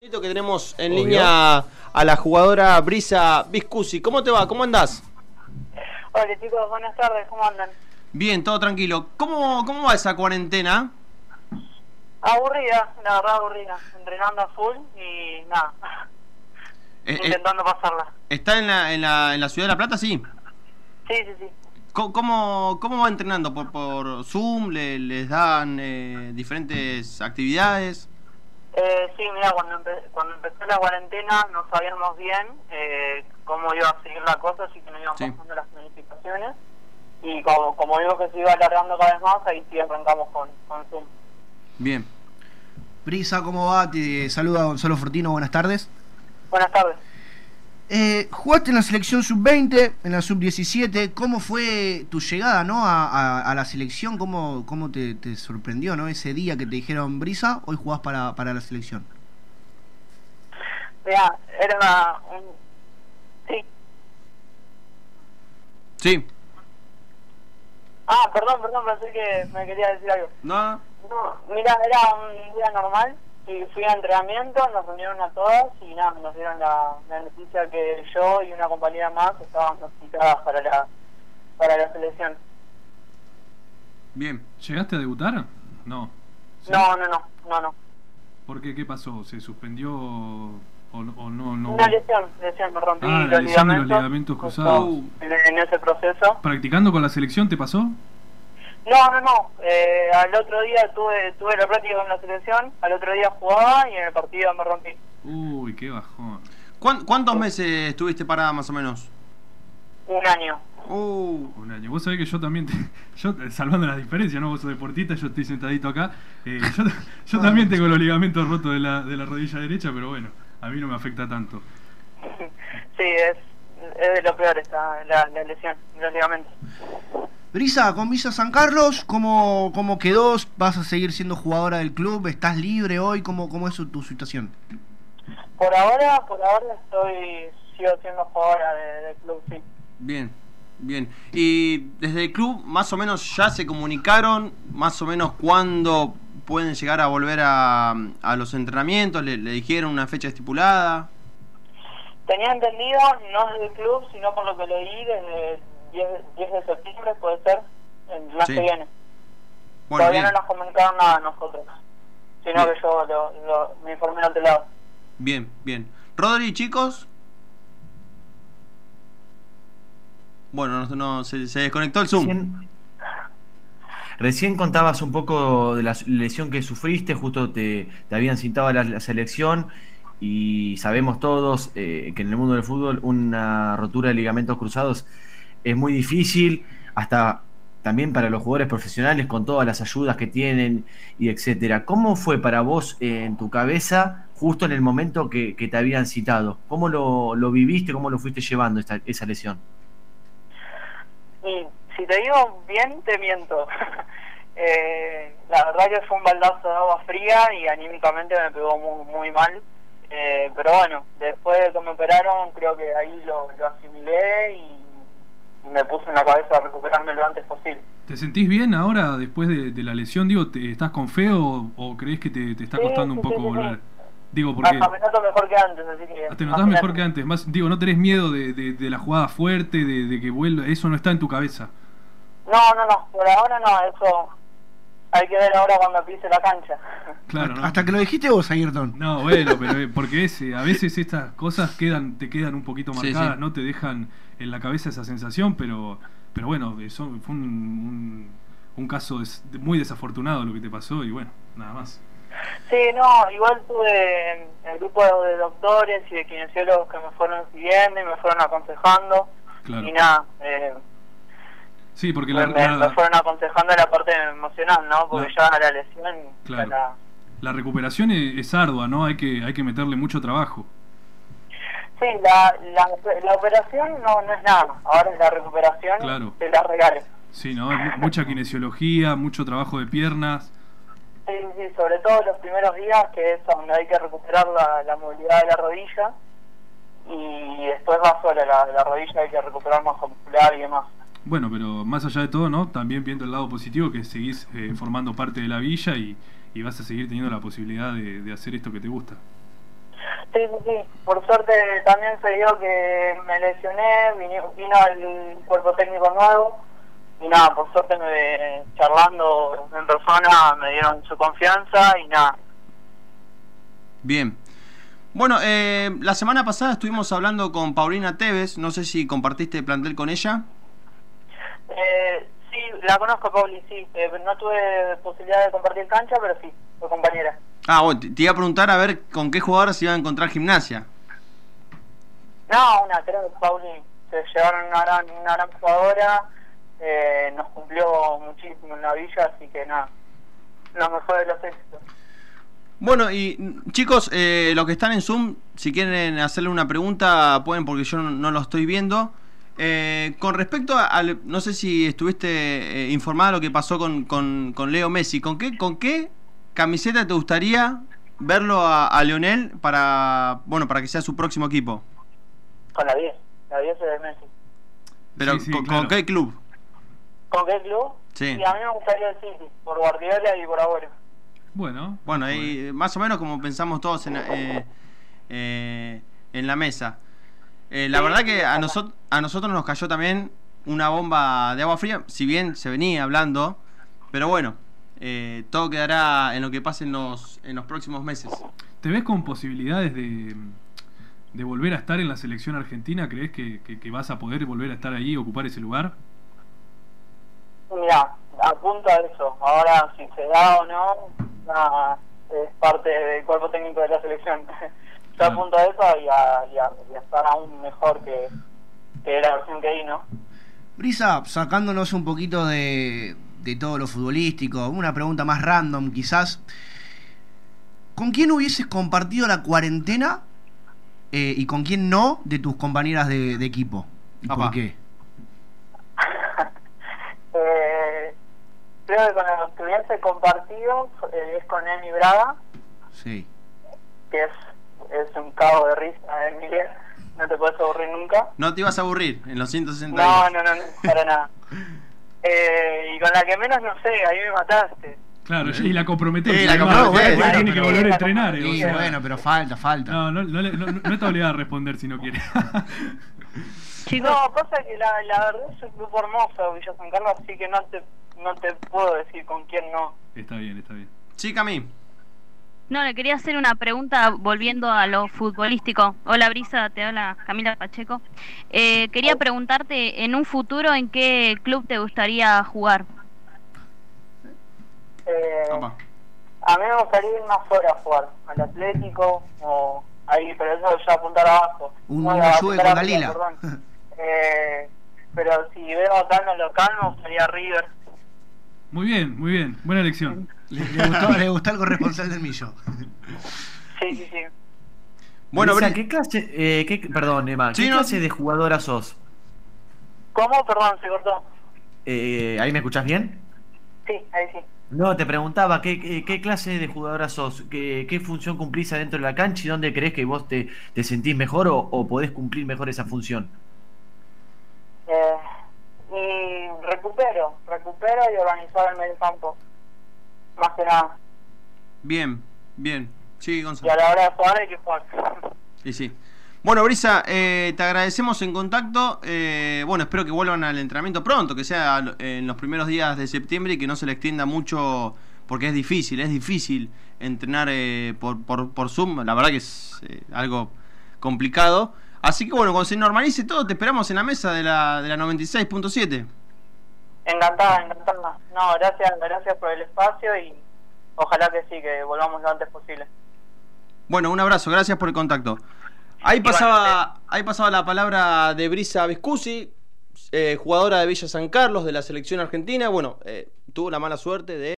que tenemos en línea a la jugadora Brisa Viscusi. ¿Cómo te va? ¿Cómo andás? Hola chicos, buenas tardes, ¿cómo andan? Bien, todo tranquilo. ¿Cómo, cómo va esa cuarentena? Aburrida, la verdad aburrida, entrenando a full y nada, Eh, eh, intentando pasarla. ¿Está en la, en, la, en la ciudad de La Plata? Sí. Sí, sí, sí. ¿Cómo, cómo, cómo va entrenando? ¿Por, por Zoom? ¿Le- ¿Les dan eh, diferentes actividades? Eh, sí, mira, cuando, empe- cuando empezó la cuarentena no sabíamos bien eh, cómo iba a seguir la cosa, así que no íbamos Sí. pasando las planificaciones. Y como, como digo que se iba alargando cada vez más, ahí sí arrancamos con, con Zoom. Bien. Brisa, ¿cómo va? Te saluda Gonzalo Fortino, buenas tardes. Buenas tardes. Eh, jugaste en la selección sub-20, en la sub-17. ¿Cómo fue tu llegada ¿no? a, a- a la selección? ¿Cómo, cómo te, te sorprendió ¿no? ese día que te dijeron, Brisa, hoy jugás para, para la selección? Mira, era un... Sí. Sí. Ah, perdón, perdón, pensé que me quería decir algo. No. No, mira, era un día normal y fui a entrenamiento, nos unieron a todas y nada, nos dieron la, la noticia que yo y una compañera más estábamos citadas para la, para la selección. Bien. ¿Llegaste a debutar? No. ¿Sí? No, no, no, no, no. ¿Por qué? ¿Qué pasó? ¿Se suspendió o, o no? no? Una lesión, lesión, me rompí Ah, los de los ligamentos. ligamentos cruzados. En, en ese proceso. ¿Practicando con la selección te pasó? No, no, no. Eh, al otro día tuve, tuve la práctica con la selección, al otro día jugaba y en el partido me rompí. Uy, qué bajón. ¿Cuán- ¿Cuántos meses estuviste parada más o menos? Un año. Uh, Un año. Vos sabés que yo también, te- yo eh, salvando las diferencias, ¿no? Vos sos deportista, yo estoy sentadito acá. Eh, yo yo también tengo los ligamentos rotos de la, de la rodilla derecha, pero bueno, a mí no me afecta tanto. Sí, es, es de lo peor esta, la, la lesión, los ligamentos. Brisa, con Visa San Carlos, ¿cómo, ¿cómo quedó? ¿Vas a seguir siendo jugadora del club? ¿Estás libre hoy? ¿Cómo, cómo es tu situación? Por ahora, por ahora estoy, sigo siendo jugadora de, del club, sí. bien. Bien. ¿Y desde el club más o menos ya se comunicaron más o menos cuándo pueden llegar a volver a, a los entrenamientos? ¿Le, le dijeron una fecha estipulada? Tenía entendido, no desde el club, sino por lo que leí, desde 10, 10 de septiembre, puede ser, el mes Sí. que viene. Bueno, Todavía bien. no nos comunicaron nada a nosotros, sino Bien. que yo lo, lo- me informé al otro lado. Bien, bien. Rodri, chicos. Bueno, no, no, se, se desconectó el Zoom. Recién, recién contabas un poco de la lesión que sufriste, justo te, te habían citado a la, la selección y sabemos todos eh, que en el mundo del fútbol una rotura de ligamentos cruzados es muy difícil, hasta también para los jugadores profesionales con todas las ayudas que tienen y etcétera. ¿Cómo fue para vos eh, en tu cabeza justo en el momento que, te habían citado? ¿Cómo lo, lo viviste, cómo lo fuiste llevando esta, esa lesión? Y si te digo bien, te miento. Eh, la verdad que fue un baldazo de agua fría y anímicamente me pegó muy, muy mal. Eh, pero bueno, después de que me operaron, creo que ahí lo, lo asimilé y me puse en la cabeza a recuperarme lo antes posible. ¿Te sentís bien ahora después de, de la lesión? Digo, ¿te, ¿estás con fe o, o crees que te, te está Sí, costando un poco sí, volver? Digo, porque me noto mejor que antes, así que... Ah, te notás mejor que antes. Más, digo, no tenés miedo de, de- de la jugada fuerte, de, de que vuelva. Eso no está en tu cabeza. No, no, no, por ahora no, eso hay que ver ahora cuando pise la cancha. Claro, ¿no? Hasta que lo dijiste vos, Ayrton. No, bueno, pero eh, porque es, eh, a veces estas cosas quedan, te quedan un poquito Sí, marcadas, sí. no te dejan en la cabeza esa sensación, pero, pero bueno, eso fue un, un, un caso des- muy desafortunado lo que te pasó y bueno, nada más. Sí, no, igual tuve el grupo de doctores y de kinesiólogos que me fueron siguiendo y me fueron aconsejando. Claro. Y nada, eh, Sí, porque la, me- la- me fueron aconsejando la parte emocional, ¿no? Porque La- ya la lesión. Claro. la- la recuperación es, es ardua, ¿no? Hay que, hay que meterle mucho trabajo. Sí, la, la, la operación no, no es nada. Ahora es la recuperación Claro. de las regales. Sí, ¿no? Mucha kinesiología, mucho trabajo de piernas. Sí, sí, sobre todo los primeros días, que es donde hay que recuperar la, la movilidad de la rodilla. Y después va sola la, la rodilla, hay que recuperar más muscular y demás. Bueno, pero más allá de todo, ¿no? También viendo el lado positivo que seguís eh, formando parte de la villa y, y vas a seguir teniendo la posibilidad de, de hacer esto que te gusta. Sí, sí, sí. Por suerte también se dio que me lesioné, vino, vino el cuerpo técnico nuevo y nada, por suerte me, charlando en persona me dieron su confianza y nada. Bien. Bueno, eh, la semana pasada estuvimos hablando con Paulina Tevez, no sé si compartiste plantel con ella. Eh, sí, la conozco, Pauli, sí. Eh, no tuve posibilidad de compartir cancha, pero sí, fue compañera. Ah, bueno, te te iba a preguntar a ver con qué jugadores se iba a encontrar gimnasia. No, una, creo que Pauli se llevaron una gran, una gran jugadora, eh, nos cumplió muchísimo en la villa, así que nada, lo mejor de los éxitos. Bueno, y chicos, eh, los que están en Zoom, si quieren hacerle una pregunta, pueden porque yo no, no lo estoy viendo. Eh, con respecto a- al, no sé si estuviste eh, informada de lo que pasó con, con, con Leo Messi, ¿con qué, ¿con qué camiseta te gustaría verlo a, a Leonel para, bueno, para que sea su próximo equipo? Con la 10, la 10 es de Messi. Pero Sí, sí, con, claro. ¿con qué club? ¿Con qué club? Sí. a mí me gustaría el City, por Guardiola y por Agüero. Bueno. Bueno, ahí más o menos como pensamos todos en, eh, eh, en la mesa. Eh, la Sí, verdad que a, ojalá. nosot- a nosotros nos cayó también una bomba de agua fría, si bien se venía hablando, pero bueno, eh, todo quedará en lo que pase en los, en los próximos meses. ¿Te ves con posibilidades de, de volver a estar en la selección argentina? ¿Crees que, que- que vas a poder volver a estar ahí y ocupar ese lugar? Mira, apunto a eso. Ahora, si se da o no, nada, es parte del cuerpo técnico de la selección. Yo apunto a eso y a, y a- y a estar aún mejor que, que la versión que hay, ¿no? Brisa, sacándonos un poquito de, de todo lo futbolístico, una pregunta más random quizás. ¿Con quién hubieses compartido la cuarentena eh, y con quién no de tus compañeras de, de equipo? ¿Y Papá. por qué? Eh, creo que con los que hubiese compartido eh, es con Emi Braga, Sí. que es, es un cabo de risa, Emilia. No te puedes aburrir nunca. No te ibas a aburrir en los 160 No, días. no, no, no, para nada. Eh, y con la que menos, no sé, ahí me mataste. Claro, y la comprometés. Sí, la comprometés, bueno, tiene que pero- volver a la entrenar. eh, o Sí, sea, bueno, pero falta, falta. No, no, no, le- no, no está obligada a responder si no quiere. Chicos, No, pasa que la, la verdad es un grupo hermoso, Villa San Carlos, así que no te, no te puedo decir con quién no. está bien, está bien. Sí, Cami. No, le quería hacer una pregunta volviendo a lo futbolístico. Hola Brisa, te habla Camila Pacheco. Eh, quería preguntarte, en un futuro, ¿en qué club te gustaría jugar? Eh, a mí me gustaría ir más fuera a jugar, al Atlético o ahí, pero eso ya apuntar abajo. Un- No, con perdón. Eh, pero si veo acá en el local, me gustaría River. Muy bien, muy bien. Buena elección. Le, le gustó, le gustó el corresponsal del Millo. Sí, sí, sí. Bueno, Brisa, Bri- ¿qué clase, eh, qué- perdón, Emma, Sí, ¿qué no. clase de jugadora sos? ¿Cómo? Perdón, se cortó. Eh, ¿Ahí me escuchás bien? Sí, ahí sí. No, te preguntaba, ¿qué, qué, qué clase de jugadora sos? ¿Qué, qué función cumplís adentro de la cancha y dónde crees que vos te, te sentís mejor o, o podés cumplir mejor esa función? Eh, y recupero, recupero y organizar el medio campo. Más que nada. bien, bien. Sí, Y Gonzalo. a la hora de jugar hay que jugar. Y sí. Bueno, Brisa, eh, te agradecemos en contacto. Eh, bueno, espero que vuelvan al entrenamiento pronto, que sea en los primeros días de septiembre y que no se le extienda mucho, porque es difícil, es difícil entrenar eh, por, por, por Zoom. La verdad que es eh, algo complicado. Así que bueno, cuando se normalice todo, te esperamos en la mesa de la, de la 96.7. Encantada, encantada. No, gracias, gracias por el espacio y ojalá que sí, que volvamos lo antes posible. Bueno, un abrazo, gracias por el contacto. Ahí pasaba, ahí pasaba la palabra de Brisa Viscusi, eh, jugadora de Villa San Carlos de la selección argentina. Bueno, eh, tuvo la mala suerte de...